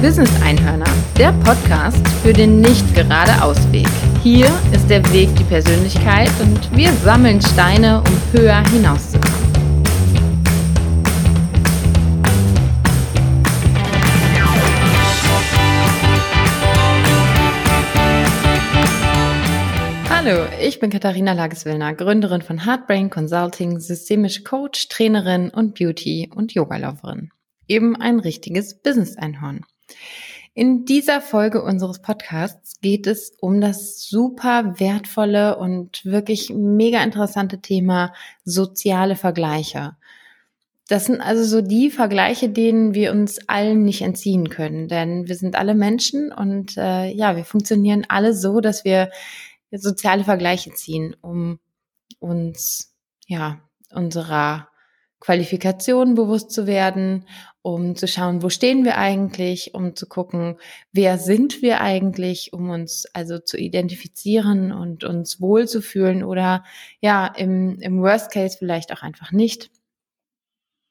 Business Einhörner, der Podcast für den nicht gerade Ausweg. Hier ist der Weg die Persönlichkeit und wir sammeln Steine, um höher hinauszukommen. Hallo, ich bin Katharina Lageswillner, Gründerin von Heartbrain Consulting, systemische Coach, Trainerin und Beauty- und Yogalauferin. Eben ein richtiges Business-Einhorn. In dieser Folge unseres Podcasts geht es um das super wertvolle und wirklich mega interessante Thema soziale Vergleiche. Das sind also so die Vergleiche, denen wir uns allen nicht entziehen können, denn wir sind alle Menschen und äh, ja, wir funktionieren alle so, dass wir soziale Vergleiche ziehen, um uns ja unserer Qualifikationen bewusst zu werden, um zu schauen, wo stehen wir eigentlich, um zu gucken, wer sind wir eigentlich, um uns also zu identifizieren und uns wohlzufühlen oder ja, im, im Worst Case vielleicht auch einfach nicht.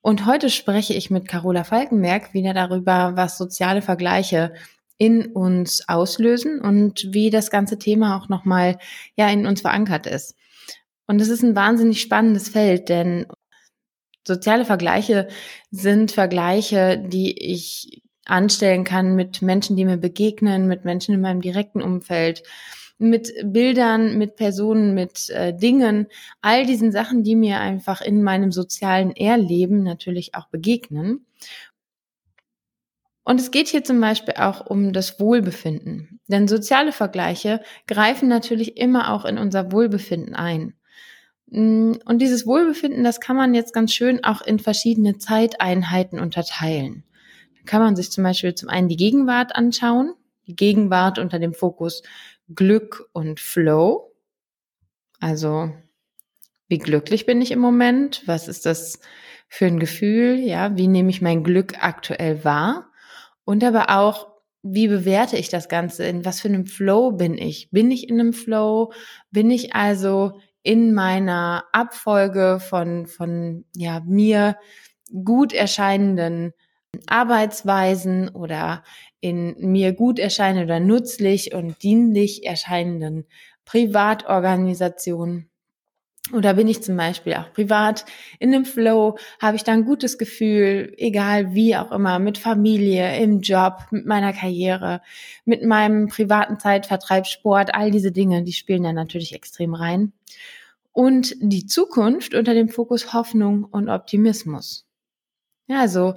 Und heute spreche ich mit Carola Falkenberg wieder darüber, was soziale Vergleiche in uns auslösen und wie das ganze Thema auch nochmal ja in uns verankert ist. Und es ist ein wahnsinnig spannendes Feld, denn Soziale Vergleiche sind Vergleiche, die ich anstellen kann mit Menschen, die mir begegnen, mit Menschen in meinem direkten Umfeld, mit Bildern, mit Personen, mit äh, Dingen, all diesen Sachen, die mir einfach in meinem sozialen Erleben natürlich auch begegnen. Und es geht hier zum Beispiel auch um das Wohlbefinden. Denn soziale Vergleiche greifen natürlich immer auch in unser Wohlbefinden ein. Mm, und dieses Wohlbefinden, das kann man jetzt ganz schön auch in verschiedene Zeiteinheiten unterteilen. Da kann man sich zum Beispiel zum einen die Gegenwart anschauen, die Gegenwart unter dem Fokus Glück und Flow. Also, wie glücklich bin ich im Moment? Was ist das für ein Gefühl? Ja, wie nehme ich mein Glück aktuell wahr? Und aber auch, wie bewerte ich das Ganze? In was für einem Flow bin ich? Bin ich in einem Flow? Bin ich also in meiner Abfolge von, von ja, mir gut erscheinenden Arbeitsweisen oder in mir gut erscheinenden oder nützlich und dienlich erscheinenden Privatorganisationen. Oder bin ich zum Beispiel auch privat in einem Flow, habe ich da ein gutes Gefühl, egal wie auch immer, mit Familie, im Job, mit meiner Karriere, mit meinem privaten Zeitvertreib, Sport, all diese Dinge, die spielen da natürlich extrem rein und die Zukunft unter dem Fokus Hoffnung und Optimismus. Ja, also,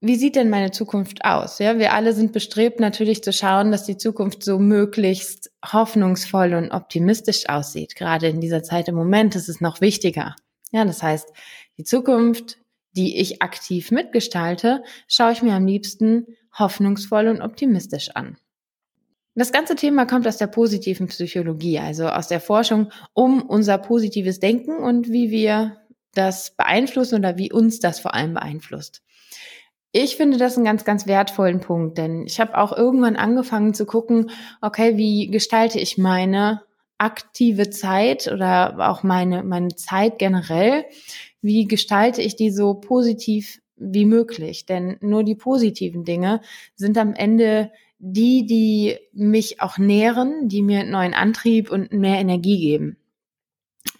wie sieht denn meine Zukunft aus? Ja, wir alle sind bestrebt natürlich zu schauen, dass die Zukunft so möglichst hoffnungsvoll und optimistisch aussieht. Gerade in dieser Zeit im Moment ist es noch wichtiger. Ja, das heißt, die Zukunft, die ich aktiv mitgestalte, schaue ich mir am liebsten hoffnungsvoll und optimistisch an. Das ganze Thema kommt aus der positiven Psychologie, also aus der Forschung um unser positives Denken und wie wir das beeinflussen oder wie uns das vor allem beeinflusst. Ich finde das einen ganz, ganz wertvollen Punkt, denn ich habe auch irgendwann angefangen zu gucken, okay, wie gestalte ich meine aktive Zeit oder auch meine, meine Zeit generell? Wie gestalte ich die so positiv wie möglich? Denn nur die positiven Dinge sind am Ende die, die mich auch nähren, die mir neuen Antrieb und mehr Energie geben.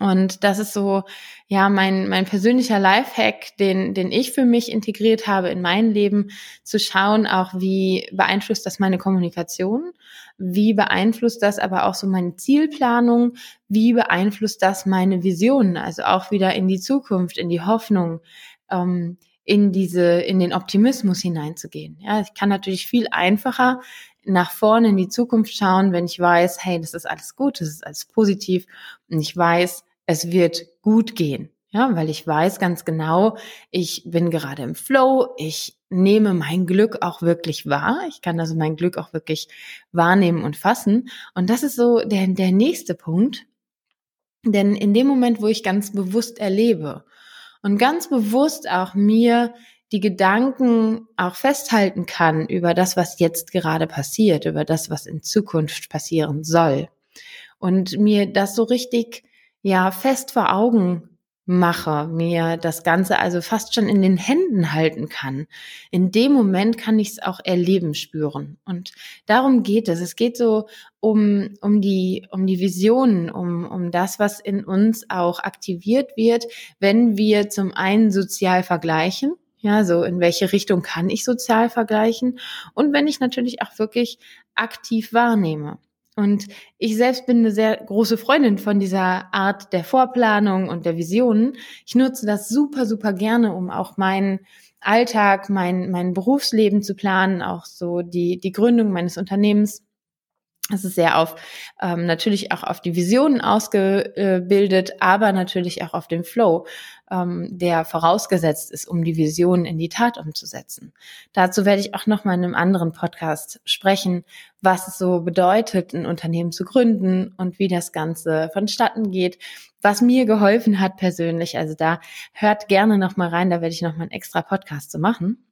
Und das ist so, ja, mein, mein persönlicher Lifehack, den, den ich für mich integriert habe in mein Leben, zu schauen auch, wie beeinflusst das meine Kommunikation? Wie beeinflusst das aber auch so meine Zielplanung? Wie beeinflusst das meine Visionen? Also auch wieder in die Zukunft, in die Hoffnung. Ähm, in diese, in den Optimismus hineinzugehen. Ja, ich kann natürlich viel einfacher nach vorne in die Zukunft schauen, wenn ich weiß, hey, das ist alles gut, das ist alles positiv und ich weiß, es wird gut gehen. Ja, weil ich weiß ganz genau, ich bin gerade im Flow, ich nehme mein Glück auch wirklich wahr. Ich kann also mein Glück auch wirklich wahrnehmen und fassen. Und das ist so der, der nächste Punkt. Denn in dem Moment, wo ich ganz bewusst erlebe und ganz bewusst auch mir die Gedanken auch festhalten kann über das, was jetzt gerade passiert, über das, was in Zukunft passieren soll. Und mir das so richtig, ja, fest vor Augen mache, mir das Ganze also fast schon in den Händen halten kann, in dem Moment kann ich es auch erleben, spüren. Und darum geht es. Es geht so um, um die, um die Visionen, um, um das, was in uns auch aktiviert wird, wenn wir zum einen sozial vergleichen. Ja, so in welche Richtung kann ich sozial vergleichen? Und wenn ich natürlich auch wirklich aktiv wahrnehme. Und ich selbst bin eine sehr große Freundin von dieser Art der Vorplanung und der Visionen. Ich nutze das super, super gerne, um auch meinen Alltag, mein, mein Berufsleben zu planen, auch so die, die Gründung meines Unternehmens es ist sehr auf ähm, natürlich auch auf die Visionen ausgebildet, aber natürlich auch auf den Flow, ähm, der vorausgesetzt ist, um die Visionen in die Tat umzusetzen. Dazu werde ich auch noch mal in einem anderen Podcast sprechen, was es so bedeutet, ein Unternehmen zu gründen und wie das Ganze vonstatten geht, was mir geholfen hat persönlich. Also da hört gerne noch mal rein, da werde ich noch mal einen extra Podcast zu machen.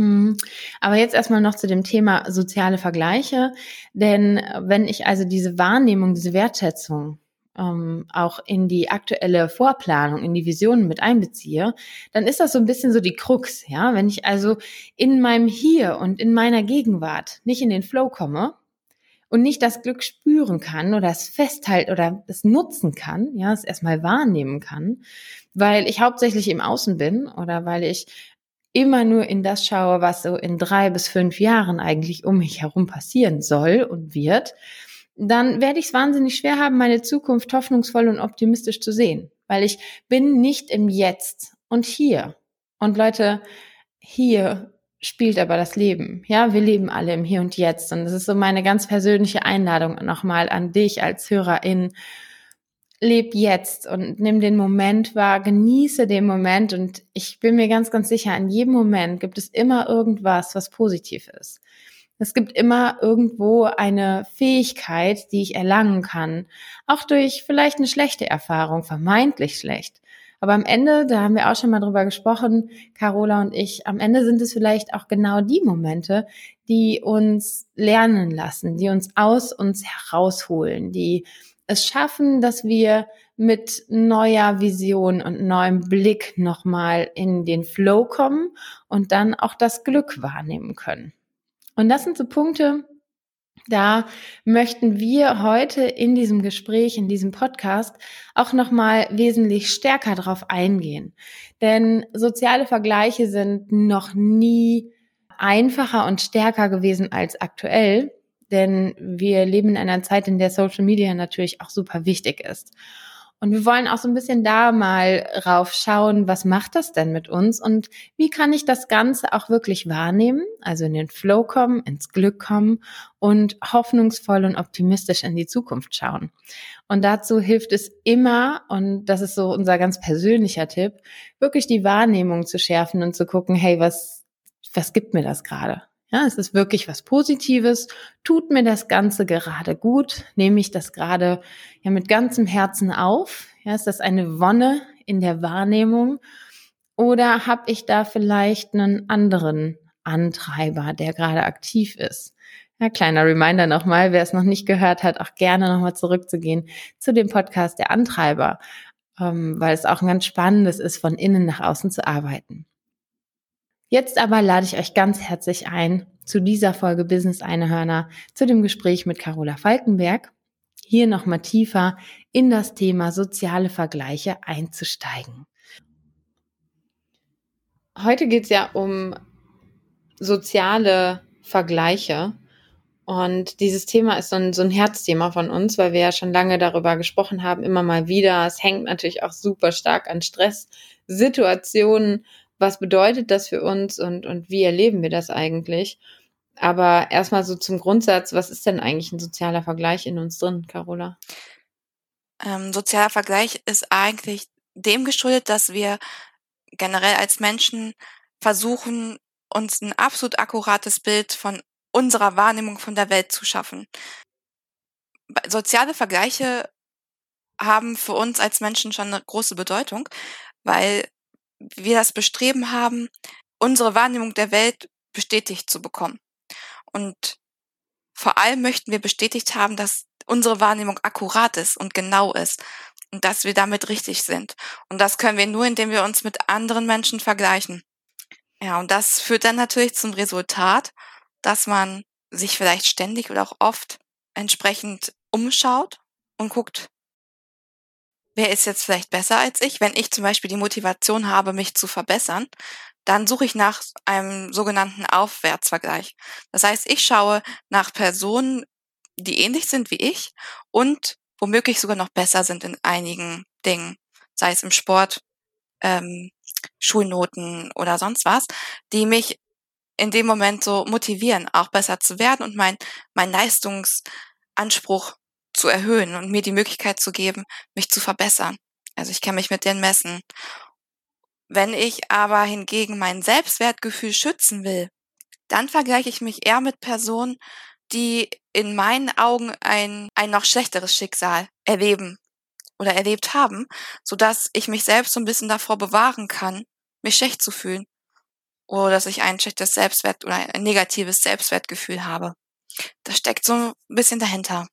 Hm. Aber jetzt erstmal noch zu dem Thema soziale Vergleiche. Denn wenn ich also diese Wahrnehmung, diese Wertschätzung ähm, auch in die aktuelle Vorplanung, in die Visionen mit einbeziehe, dann ist das so ein bisschen so die Krux, ja. Wenn ich also in meinem Hier und in meiner Gegenwart nicht in den Flow komme und nicht das Glück spüren kann oder es festhalten oder es nutzen kann, ja, es erstmal wahrnehmen kann, weil ich hauptsächlich im Außen bin oder weil ich immer nur in das schaue, was so in drei bis fünf Jahren eigentlich um mich herum passieren soll und wird, dann werde ich es wahnsinnig schwer haben, meine Zukunft hoffnungsvoll und optimistisch zu sehen, weil ich bin nicht im Jetzt und hier. Und Leute, hier spielt aber das Leben. Ja, wir leben alle im Hier und Jetzt. Und das ist so meine ganz persönliche Einladung nochmal an dich als Hörerin leb jetzt und nimm den Moment wahr, genieße den Moment und ich bin mir ganz, ganz sicher, in jedem Moment gibt es immer irgendwas, was positiv ist. Es gibt immer irgendwo eine Fähigkeit, die ich erlangen kann, auch durch vielleicht eine schlechte Erfahrung, vermeintlich schlecht. Aber am Ende, da haben wir auch schon mal drüber gesprochen, Carola und ich, am Ende sind es vielleicht auch genau die Momente, die uns lernen lassen, die uns aus uns herausholen, die es schaffen, dass wir mit neuer Vision und neuem Blick nochmal in den Flow kommen und dann auch das Glück wahrnehmen können. Und das sind so Punkte, da möchten wir heute in diesem Gespräch, in diesem Podcast auch nochmal wesentlich stärker drauf eingehen. Denn soziale Vergleiche sind noch nie einfacher und stärker gewesen als aktuell denn wir leben in einer Zeit, in der Social Media natürlich auch super wichtig ist. Und wir wollen auch so ein bisschen da mal rauf schauen, was macht das denn mit uns und wie kann ich das Ganze auch wirklich wahrnehmen, also in den Flow kommen, ins Glück kommen und hoffnungsvoll und optimistisch in die Zukunft schauen. Und dazu hilft es immer, und das ist so unser ganz persönlicher Tipp, wirklich die Wahrnehmung zu schärfen und zu gucken, hey, was, was gibt mir das gerade? Ja, es ist wirklich was Positives. Tut mir das Ganze gerade gut? Nehme ich das gerade ja mit ganzem Herzen auf? Ja, ist das eine Wonne in der Wahrnehmung? Oder habe ich da vielleicht einen anderen Antreiber, der gerade aktiv ist? Ja, kleiner Reminder nochmal, wer es noch nicht gehört hat, auch gerne nochmal zurückzugehen zu dem Podcast der Antreiber, ähm, weil es auch ein ganz spannendes ist, von innen nach außen zu arbeiten. Jetzt aber lade ich euch ganz herzlich ein zu dieser Folge Business Einhörner, zu dem Gespräch mit Carola Falkenberg, hier nochmal tiefer in das Thema soziale Vergleiche einzusteigen. Heute geht es ja um soziale Vergleiche. Und dieses Thema ist so ein, so ein Herzthema von uns, weil wir ja schon lange darüber gesprochen haben, immer mal wieder. Es hängt natürlich auch super stark an Stresssituationen was bedeutet das für uns und, und wie erleben wir das eigentlich? Aber erstmal so zum Grundsatz, was ist denn eigentlich ein sozialer Vergleich in uns drin, Carola? Ähm, sozialer Vergleich ist eigentlich dem geschuldet, dass wir generell als Menschen versuchen, uns ein absolut akkurates Bild von unserer Wahrnehmung von der Welt zu schaffen. Soziale Vergleiche haben für uns als Menschen schon eine große Bedeutung, weil wir das Bestreben haben, unsere Wahrnehmung der Welt bestätigt zu bekommen. Und vor allem möchten wir bestätigt haben, dass unsere Wahrnehmung akkurat ist und genau ist. und dass wir damit richtig sind. Und das können wir nur, indem wir uns mit anderen Menschen vergleichen. Ja, und das führt dann natürlich zum Resultat, dass man sich vielleicht ständig oder auch oft entsprechend umschaut und guckt, wer ist jetzt vielleicht besser als ich? Wenn ich zum Beispiel die Motivation habe, mich zu verbessern, dann suche ich nach einem sogenannten Aufwärtsvergleich. Das heißt, ich schaue nach Personen, die ähnlich sind wie ich und womöglich sogar noch besser sind in einigen Dingen, sei es im Sport, ähm, Schulnoten oder sonst was, die mich in dem Moment so motivieren, auch besser zu werden und mein, mein Leistungsanspruch zu erhöhen und mir die Möglichkeit zu geben, mich zu verbessern. Also ich kann mich mit denen messen. Wenn ich aber hingegen mein Selbstwertgefühl schützen will, dann vergleiche ich mich eher mit Personen, die in meinen Augen ein, ein noch schlechteres Schicksal erleben oder erlebt haben, so dass ich mich selbst so ein bisschen davor bewahren kann, mich schlecht zu fühlen oder dass ich ein schlechtes Selbstwert oder ein negatives Selbstwertgefühl habe. Das steckt so ein bisschen dahinter.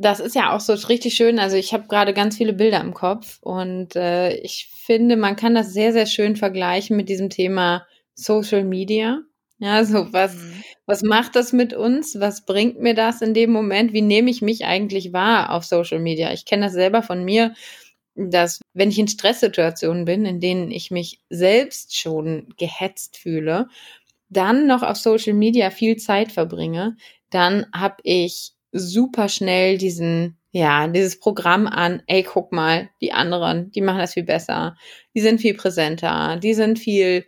Das ist ja auch so richtig schön. Also ich habe gerade ganz viele Bilder im Kopf und äh, ich finde, man kann das sehr, sehr schön vergleichen mit diesem Thema Social Media. Ja, so was, mhm. was macht das mit uns? Was bringt mir das in dem Moment? Wie nehme ich mich eigentlich wahr auf Social Media? Ich kenne das selber von mir, dass wenn ich in Stresssituationen bin, in denen ich mich selbst schon gehetzt fühle, dann noch auf Social Media viel Zeit verbringe, dann habe ich super schnell diesen ja, dieses Programm an, ey, guck mal, die anderen, die machen das viel besser, die sind viel präsenter, die sind viel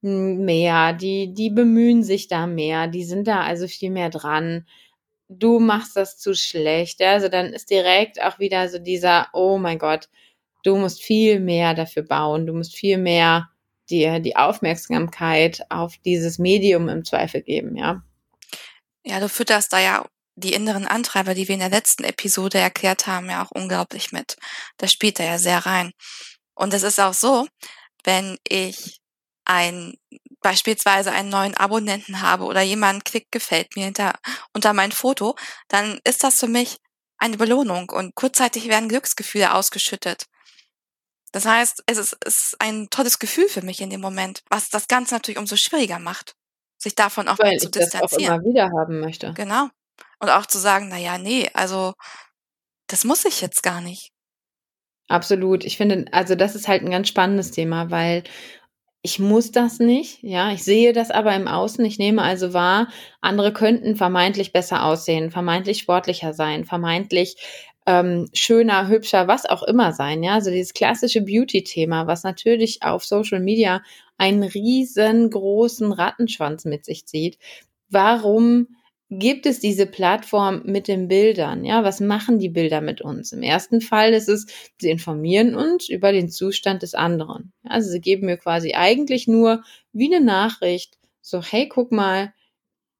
mehr, die, die bemühen sich da mehr, die sind da also viel mehr dran. Du machst das zu schlecht. Ja? Also dann ist direkt auch wieder so dieser, oh mein Gott, du musst viel mehr dafür bauen, du musst viel mehr dir die Aufmerksamkeit auf dieses Medium im Zweifel geben, ja. Ja, du fütterst da ja die inneren Antreiber, die wir in der letzten Episode erklärt haben, ja auch unglaublich mit. Das spielt da ja sehr rein. Und es ist auch so, wenn ich ein beispielsweise einen neuen Abonnenten habe oder jemand klickt gefällt mir hinter, unter mein Foto, dann ist das für mich eine Belohnung und kurzzeitig werden Glücksgefühle ausgeschüttet. Das heißt, es ist, es ist ein tolles Gefühl für mich in dem Moment, was das Ganze natürlich umso schwieriger macht, sich davon auch Weil zu ich distanzieren. Das auch immer wieder haben möchte. Genau. Und auch zu sagen, na ja, nee, also das muss ich jetzt gar nicht. Absolut. Ich finde, also das ist halt ein ganz spannendes Thema, weil ich muss das nicht, ja, ich sehe das aber im Außen, ich nehme also wahr, andere könnten vermeintlich besser aussehen, vermeintlich sportlicher sein, vermeintlich ähm, schöner, hübscher, was auch immer sein, ja, also dieses klassische Beauty-Thema, was natürlich auf Social Media einen riesengroßen Rattenschwanz mit sich zieht. Warum gibt es diese Plattform mit den Bildern. Ja, was machen die Bilder mit uns? Im ersten Fall ist es, sie informieren uns über den Zustand des anderen. Also sie geben mir quasi eigentlich nur wie eine Nachricht, so, hey, guck mal,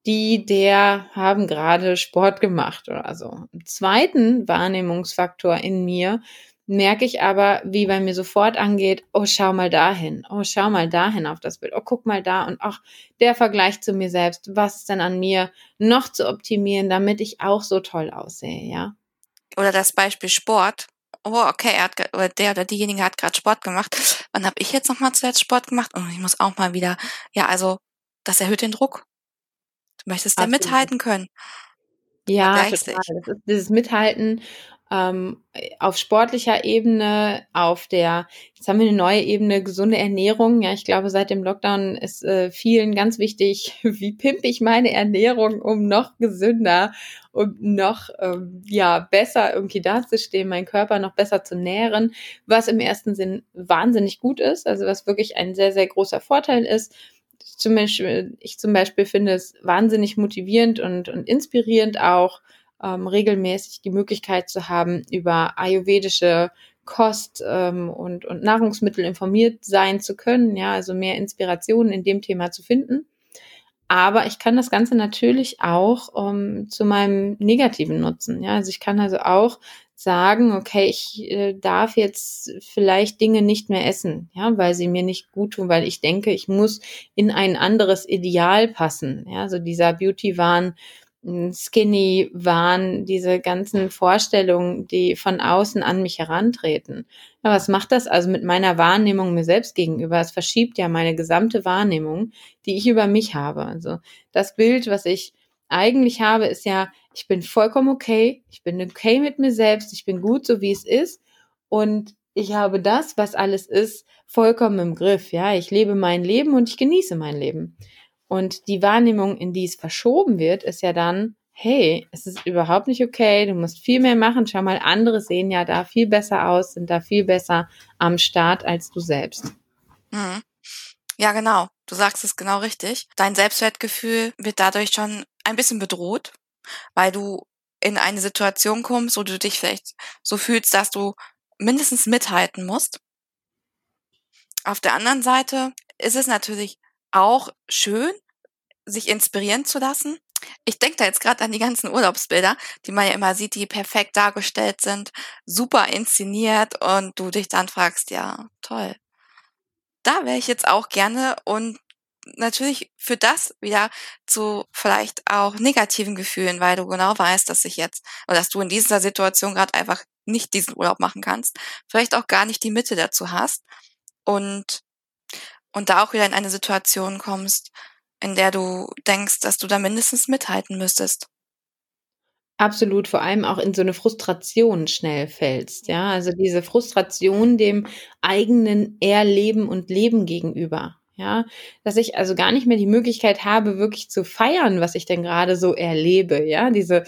die, der haben gerade Sport gemacht oder so. Im zweiten Wahrnehmungsfaktor in mir merke ich aber, wie bei mir sofort angeht, oh, schau mal dahin, oh, schau mal dahin auf das Bild, oh, guck mal da und ach, der Vergleich zu mir selbst, was ist denn an mir noch zu optimieren, damit ich auch so toll aussehe, ja? Oder das Beispiel Sport. Oh, okay, er hat, oder der oder diejenige hat gerade Sport gemacht. Wann habe ich jetzt nochmal zuletzt Sport gemacht? Und ich muss auch mal wieder, ja, also, das erhöht den Druck. Du möchtest da mithalten können. Ja, total. Das ist dieses Mithalten ähm, auf sportlicher Ebene, auf der, jetzt haben wir eine neue Ebene, gesunde Ernährung. Ja, ich glaube, seit dem Lockdown ist äh, vielen ganz wichtig, wie pimpe ich meine Ernährung, um noch gesünder, um noch ähm, ja besser irgendwie dazustehen, meinen Körper noch besser zu nähren, was im ersten Sinn wahnsinnig gut ist, also was wirklich ein sehr, sehr großer Vorteil ist zum Beispiel, ich zum Beispiel finde es wahnsinnig motivierend und, und inspirierend auch, ähm, regelmäßig die Möglichkeit zu haben, über ayurvedische Kost ähm, und, und Nahrungsmittel informiert sein zu können, ja, also mehr Inspirationen in dem Thema zu finden. Aber ich kann das Ganze natürlich auch um, ähm, zu meinem Negativen nutzen. Ja, also ich kann also auch sagen, okay, ich äh, darf jetzt vielleicht Dinge nicht mehr essen, ja, weil sie mir nicht gut tun, weil ich denke, ich muss in ein anderes Ideal passen. Ja, so dieser Beauty-Wahn Skinny Wahn, diese ganzen Vorstellungen, die von außen an mich herantreten. Ja, was macht das also mit meiner Wahrnehmung mir selbst gegenüber? Es verschiebt ja meine gesamte Wahrnehmung, die ich über mich habe. Also das Bild, was ich eigentlich habe, ist ja, ich bin vollkommen okay, ich bin okay mit mir selbst, ich bin gut so wie es ist und ich habe das, was alles ist, vollkommen im Griff. Ja, ich lebe mein Leben und ich genieße mein Leben. Und die Wahrnehmung, in die es verschoben wird, ist ja dann, hey, es ist überhaupt nicht okay, du musst viel mehr machen. Schau mal, andere sehen ja da viel besser aus, sind da viel besser am Start als du selbst. Mhm. Ja, genau. Du sagst es genau richtig. Dein Selbstwertgefühl wird dadurch schon ein bisschen bedroht, weil du in eine Situation kommst, wo du dich vielleicht so fühlst, dass du mindestens mithalten musst. Auf der anderen Seite ist es natürlich auch schön, sich inspirieren zu lassen. Ich denke da jetzt gerade an die ganzen Urlaubsbilder, die man ja immer sieht, die perfekt dargestellt sind, super inszeniert und du dich dann fragst, ja, toll. Da wäre ich jetzt auch gerne und natürlich führt das wieder zu vielleicht auch negativen Gefühlen, weil du genau weißt, dass ich jetzt oder dass du in dieser Situation gerade einfach nicht diesen Urlaub machen kannst, vielleicht auch gar nicht die Mitte dazu hast und und da auch wieder in eine Situation kommst, in der du denkst, dass du da mindestens mithalten müsstest. Absolut, vor allem auch in so eine Frustration schnell fällst, ja? Also, diese Frustration dem eigenen Erleben und Leben gegenüber, ja? Dass ich also gar nicht mehr die Möglichkeit habe, wirklich zu feiern, was ich denn gerade so erlebe, ja? Diese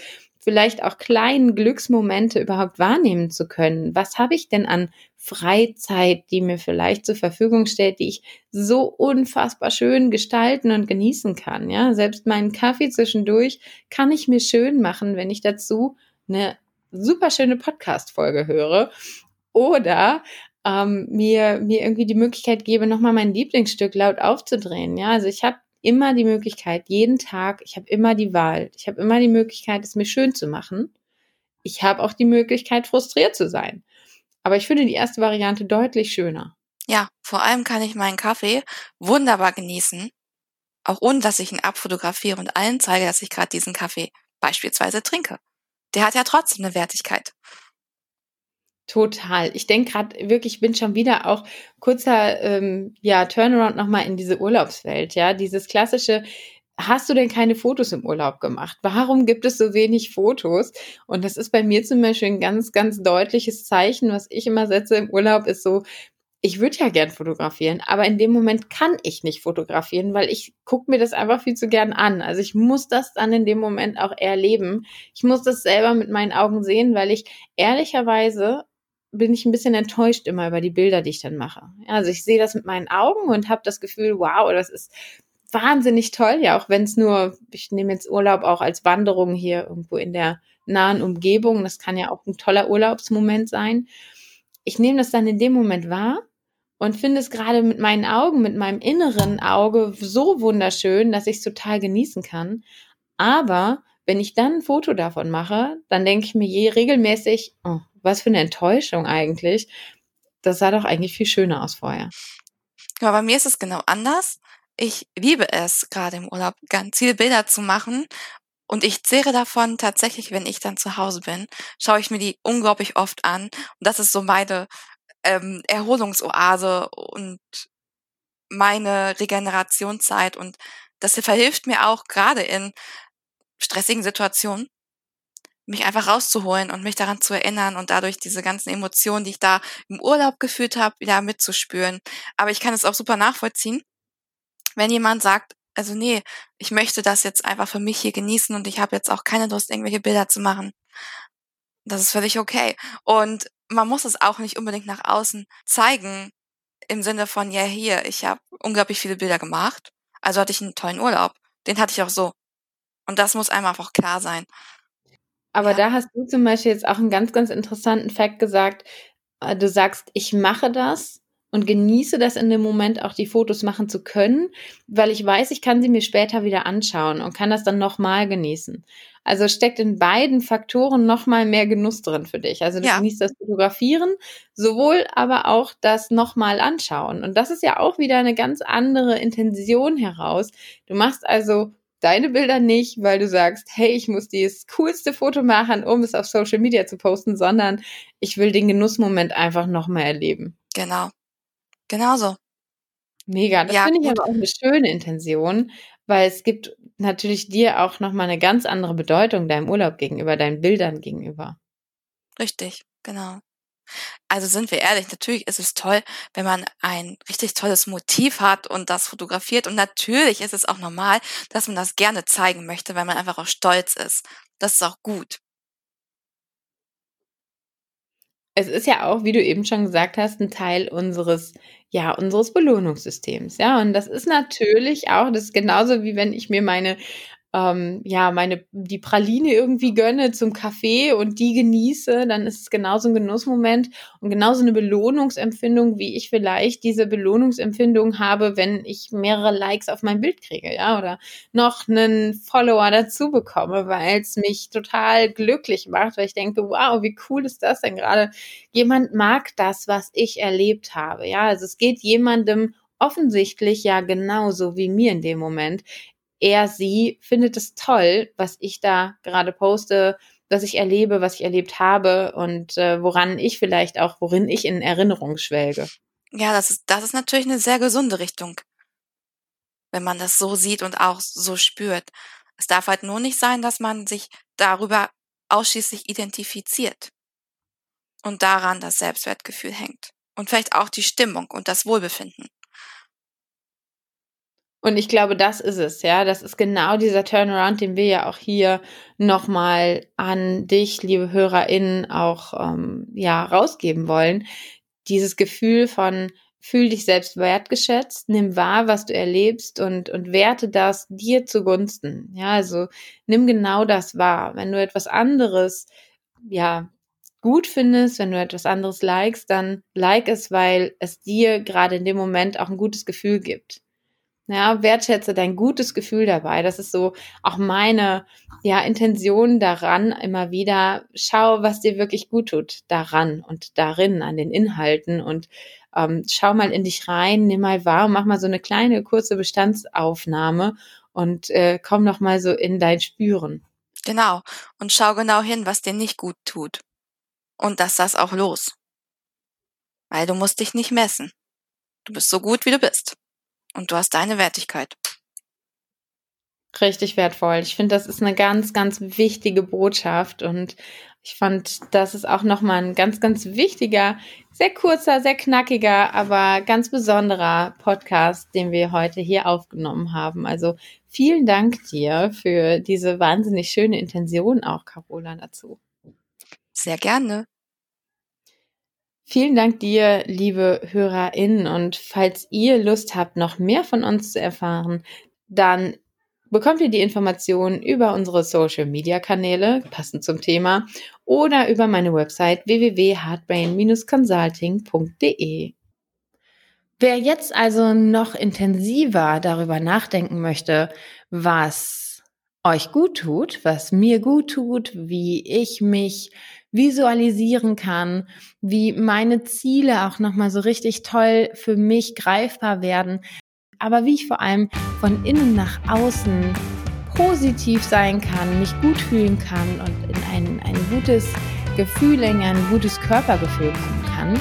vielleicht auch kleinen Glücksmomente überhaupt wahrnehmen zu können. Was habe ich denn an Freizeit, die mir vielleicht zur Verfügung stellt, die ich so unfassbar schön gestalten und genießen kann. Ja, selbst meinen Kaffee zwischendurch kann ich mir schön machen, wenn ich dazu eine super schöne Podcast-Folge höre oder ähm, mir, mir irgendwie die Möglichkeit gebe, nochmal mein Lieblingsstück laut aufzudrehen. Ja, also ich habe immer die Möglichkeit, jeden Tag, ich habe immer die Wahl, ich habe immer die Möglichkeit, es mir schön zu machen. Ich habe auch die Möglichkeit, frustriert zu sein. Aber ich finde die erste Variante deutlich schöner. Ja, vor allem kann ich meinen Kaffee wunderbar genießen, auch ohne dass ich ihn abfotografiere und allen zeige, dass ich gerade diesen Kaffee beispielsweise trinke. Der hat ja trotzdem eine Wertigkeit. Total. Ich denke gerade wirklich, ich bin schon wieder auch kurzer ähm, ja Turnaround nochmal in diese Urlaubswelt. Ja, dieses klassische hast du denn keine Fotos im Urlaub gemacht? Warum gibt es so wenig Fotos? Und das ist bei mir zum Beispiel ein ganz, ganz deutliches Zeichen, was ich immer setze im Urlaub, ist so, ich würde ja gern fotografieren, aber in dem Moment kann ich nicht fotografieren, weil ich gucke mir das einfach viel zu gern an. Also ich muss das dann in dem Moment auch erleben. Ich muss das selber mit meinen Augen sehen, weil ich ehrlicherweise bin ich ein bisschen enttäuscht immer über die Bilder, die ich dann mache. Also ich sehe das mit meinen Augen und habe das Gefühl, wow, das ist wahnsinnig toll, ja, auch wenn es nur, ich nehme jetzt Urlaub auch als Wanderung hier irgendwo in der nahen Umgebung. Das kann ja auch ein toller Urlaubsmoment sein. Ich nehme das dann in dem Moment wahr und finde es gerade mit meinen Augen, mit meinem inneren Auge so wunderschön, dass ich es total genießen kann. Aber wenn ich dann ein Foto davon mache, dann denke ich mir je regelmäßig, oh, was für eine Enttäuschung eigentlich. Das sah doch eigentlich viel schöner aus vorher. Ja, bei mir ist es genau anders. Ich liebe es, gerade im Urlaub ganz viele Bilder zu machen. Und ich zehre davon tatsächlich, wenn ich dann zu Hause bin, schaue ich mir die unglaublich oft an. Und das ist so meine ähm, Erholungsoase und meine Regenerationszeit. Und das verhilft mir auch gerade in stressigen Situationen, mich einfach rauszuholen und mich daran zu erinnern und dadurch diese ganzen Emotionen, die ich da im Urlaub gefühlt habe, wieder mitzuspüren. Aber ich kann es auch super nachvollziehen, wenn jemand sagt, also nee, ich möchte das jetzt einfach für mich hier genießen und ich habe jetzt auch keine Lust, irgendwelche Bilder zu machen. Das ist völlig okay. Und man muss es auch nicht unbedingt nach außen zeigen, im Sinne von, ja, hier, ich habe unglaublich viele Bilder gemacht, also hatte ich einen tollen Urlaub. Den hatte ich auch so. Und das muss einem einfach klar sein. Aber ja. da hast du zum Beispiel jetzt auch einen ganz, ganz interessanten Fakt gesagt. Äh, du sagst, ich mache das, und genieße das in dem Moment auch die Fotos machen zu können, weil ich weiß, ich kann sie mir später wieder anschauen und kann das dann nochmal genießen. Also steckt in beiden Faktoren nochmal mehr Genuss drin für dich. Also du ja. genießt das Fotografieren, sowohl aber auch das nochmal anschauen. Und das ist ja auch wieder eine ganz andere Intention heraus. Du machst also deine Bilder nicht, weil du sagst, hey, ich muss dieses coolste Foto machen, um es auf Social Media zu posten, sondern ich will den Genussmoment einfach nochmal erleben. Genau. Genauso. Mega. Das ja, finde ich aber auch eine schöne Intention, weil es gibt natürlich dir auch nochmal eine ganz andere Bedeutung deinem Urlaub gegenüber, deinen Bildern gegenüber. Richtig, genau. Also sind wir ehrlich, natürlich ist es toll, wenn man ein richtig tolles Motiv hat und das fotografiert. Und natürlich ist es auch normal, dass man das gerne zeigen möchte, weil man einfach auch stolz ist. Das ist auch gut. Es ist ja auch, wie du eben schon gesagt hast, ein Teil unseres, ja, unseres Belohnungssystems. Ja, und das ist natürlich auch, das ist genauso wie wenn ich mir meine ähm, ja, meine, die Praline irgendwie gönne zum Kaffee und die genieße, dann ist es genauso ein Genussmoment und genauso eine Belohnungsempfindung, wie ich vielleicht diese Belohnungsempfindung habe, wenn ich mehrere Likes auf mein Bild kriege, ja, oder noch einen Follower dazu bekomme, weil es mich total glücklich macht, weil ich denke, wow, wie cool ist das denn gerade? Jemand mag das, was ich erlebt habe, ja, also es geht jemandem offensichtlich ja genauso wie mir in dem Moment er, sie findet es toll, was ich da gerade poste, was ich erlebe, was ich erlebt habe und äh, woran ich vielleicht auch, worin ich in Erinnerung schwelge. Ja, das ist, das ist natürlich eine sehr gesunde Richtung, wenn man das so sieht und auch so spürt. Es darf halt nur nicht sein, dass man sich darüber ausschließlich identifiziert und daran das Selbstwertgefühl hängt und vielleicht auch die Stimmung und das Wohlbefinden. Und ich glaube, das ist es, ja. Das ist genau dieser Turnaround, den wir ja auch hier nochmal an dich, liebe HörerInnen, auch ähm, ja, rausgeben wollen. Dieses Gefühl von fühl dich selbst wertgeschätzt, nimm wahr, was du erlebst und, und werte das dir zugunsten. Ja, also nimm genau das wahr. Wenn du etwas anderes, ja, gut findest, wenn du etwas anderes likest, dann like es, weil es dir gerade in dem Moment auch ein gutes Gefühl gibt. Ja, wertschätze dein gutes Gefühl dabei. Das ist so auch meine ja, Intention daran, immer wieder schau, was dir wirklich gut tut daran und darin, an den Inhalten und ähm, schau mal in dich rein, nimm mal wahr, mach mal so eine kleine kurze Bestandsaufnahme und äh, komm noch mal so in dein Spüren. Genau. Und schau genau hin, was dir nicht gut tut. Und lass das auch los. Weil du musst dich nicht messen. Du bist so gut, wie du bist. Und du hast deine Wertigkeit. Richtig wertvoll. Ich finde, das ist eine ganz, ganz wichtige Botschaft und ich fand, das ist auch nochmal ein ganz, ganz wichtiger, sehr kurzer, sehr knackiger, aber ganz besonderer Podcast, den wir heute hier aufgenommen haben. Also vielen Dank dir für diese wahnsinnig schöne Intention auch, Carola, dazu. Sehr gerne. Vielen Dank dir, liebe HörerInnen. Und falls ihr Lust habt, noch mehr von uns zu erfahren, dann bekommt ihr die Informationen über unsere Social Media Kanäle, passend zum Thema, oder über meine Website www.heartbrain-consulting.de. Wer jetzt also noch intensiver darüber nachdenken möchte, was euch gut tut, was mir gut tut, wie ich mich visualisieren kann, wie meine Ziele auch nochmal so richtig toll für mich greifbar werden, aber wie ich vor allem von innen nach außen positiv sein kann, mich gut fühlen kann und in ein, ein gutes Gefühl, in ein gutes Körpergefühl kommen kann.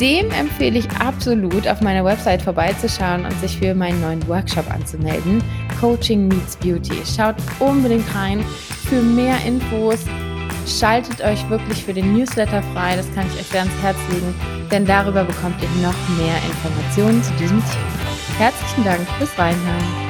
Dem empfehle ich absolut, auf meiner Website vorbeizuschauen und sich für meinen neuen Workshop anzumelden. Coaching Meets Beauty. Schaut unbedingt rein für mehr Infos Schaltet euch wirklich für den Newsletter frei, das kann ich euch sehr ans Herz legen, denn darüber bekommt ihr noch mehr Informationen zu diesem Thema. Herzlichen Dank fürs Reinhören.